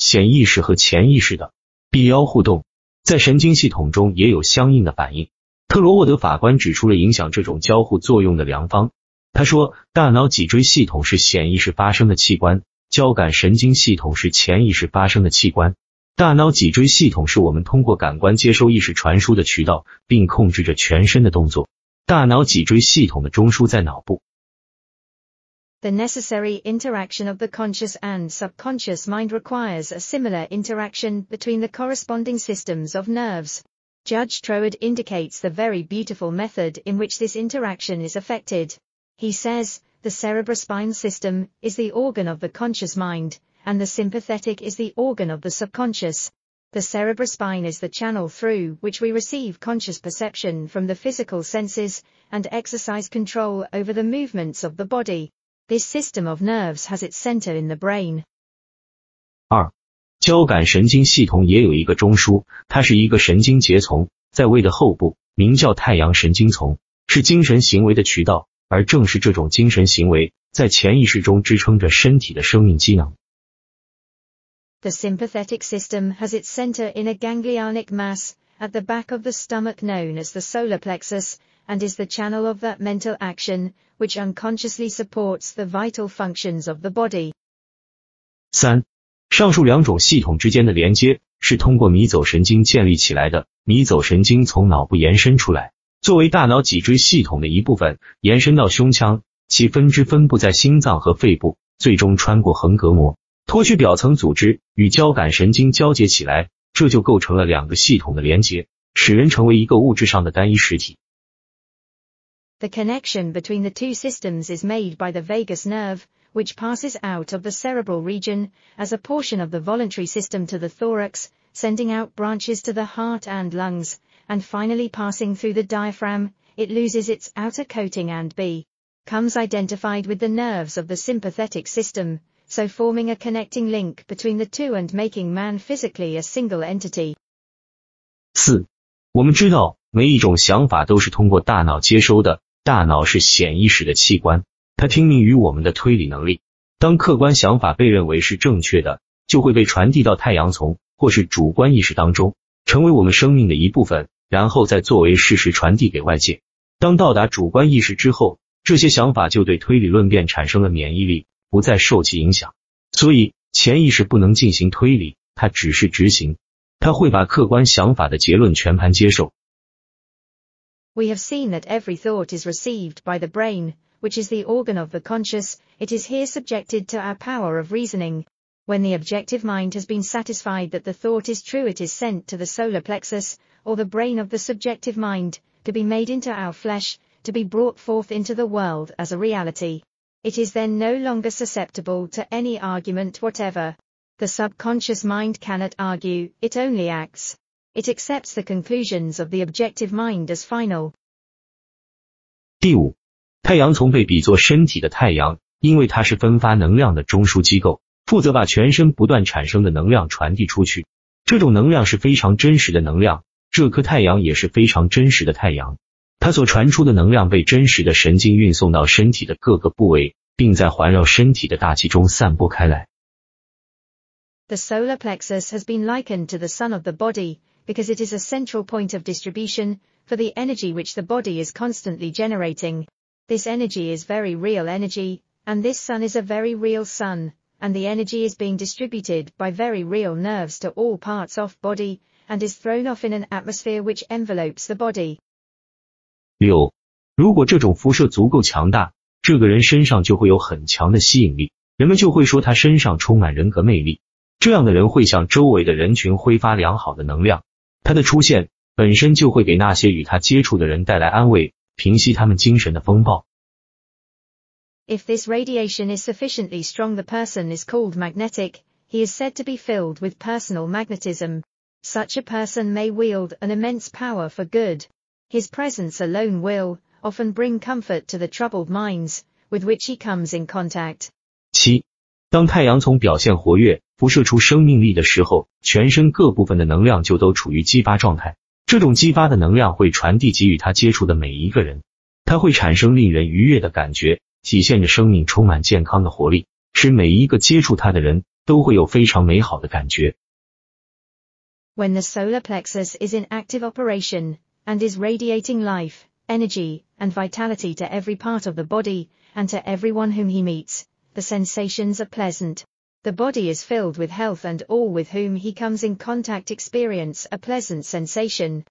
一、显意识和潜意识的必要互动，在神经系统中也有相应的反应。特罗沃德法官指出了影响这种交互作用的良方。他说，大脑脊椎系统是显意识发生的器官，交感神经系统是潜意识发生的器官。大脑脊椎系统是我们通过感官接收意识传输的渠道，并控制着全身的动作。大脑脊椎系统的中枢在脑部。The necessary interaction of the conscious and subconscious mind requires a similar interaction between the corresponding systems of nerves. Judge Troward indicates the very beautiful method in which this interaction is effected. He says, the cerebrospinal system is the organ of the conscious mind, and the sympathetic is the organ of the subconscious. The cerebrospinal is the channel through which we receive conscious perception from the physical senses and exercise control over the movements of the body. This system of nerves has its center in the brain. 二，交感神经系统也有一个中枢，它是一个神经节丛，在胃的后部，名叫太阳神经丛，是精神行为的渠道，而正是这种精神行为，在潜意识中支撑着身体的生命机能。The sympathetic system has its center in a ganglionic mass at the back of the stomach known as the solar plexus and is the channel of that mental action which unconsciously supports the vital functions of the body. 三，上述两种系统之间的连接是通过迷走神经建立起来的。迷走神经从脑部延伸出来，作为大脑脊椎系统的一部分，延伸到胸腔，其分支分布在心脏和肺部，最终穿过横膈膜，脱去表层组织，与交感神经交接起来，这就构成了两个系统的连接，使人成为一个物质上的单一实体。The connection between the two systems is made by the vagus nerve, which passes out of the cerebral region as a portion of the voluntary system to the thorax, sending out branches to the heart and lungs, and finally passing through the diaphragm, it loses its outer coating and becomes identified with the nerves of the sympathetic system, so forming a connecting link between the two and making man physically a single entity. 四，我们知道每一种想法都是通过大脑接收的。 大脑是显意识的器官，它听命于我们的推理能力。当客观想法被认为是正确的，就会被传递到太阳丛或是主观意识当中，成为我们生命的一部分，然后再作为事实传递给外界。当到达主观意识之后，这些想法就对推理论辩产生了免疫力，不再受其影响。所以潜意识不能进行推理，它只是执行，它会把客观想法的结论全盘接受。We have seen that every thought is received by the brain, which is the organ of the conscious, it is here subjected to our power of reasoning. When the objective mind has been satisfied that the thought is true it is sent to the solar plexus, or the brain of the subjective mind, to be made into our flesh, to be brought forth into the world as a reality. It is then no longer susceptible to any argument whatever. The subconscious mind cannot argue, it only acts. It accepts the conclusions of the objective mind as final. 第五，太阳丛被比作身体的太阳，因为它是分发能量的中枢机构，负责把全身不断产生的能量传递出去。这种能量是非常真实的能量，这颗太阳也是非常真实的太阳。它所传出的能量被真实的神经运送到身体的各个部位，并在环绕身体的大气中散播开来。The solar plexus has been likened to the sun of the body because it is a central point of distribution for the energy which the body is constantly generating. This energy is very real energy, and this sun is a very real sun, and the energy is being distributed by very real nerves to all parts of body, and is thrown off in an atmosphere which envelopes the body. 六，如果这种辐射足够强大，这个人身上就会有很强的吸引力，人们就会说他身上充满人格魅力。这样的人会向周围的人群挥发良好的能量， 他的出现本身就会给那些与他接触的人带来安慰，平息他们精神的风暴。If this radiation is sufficiently strong, the person is called magnetic. He is said to be filled with personal magnetism. Such a person may wield an immense power for good. His presence alone will often bring comfort to the troubled minds with which he comes in contact. 七，当太阳丛表现活跃 when the solar plexus is in active operation and is radiating life, energy, and vitality to every part of the body and to everyone whom he meets, the sensations are pleasant, the body is filled with health and all with whom he comes in contact experience a pleasant sensation,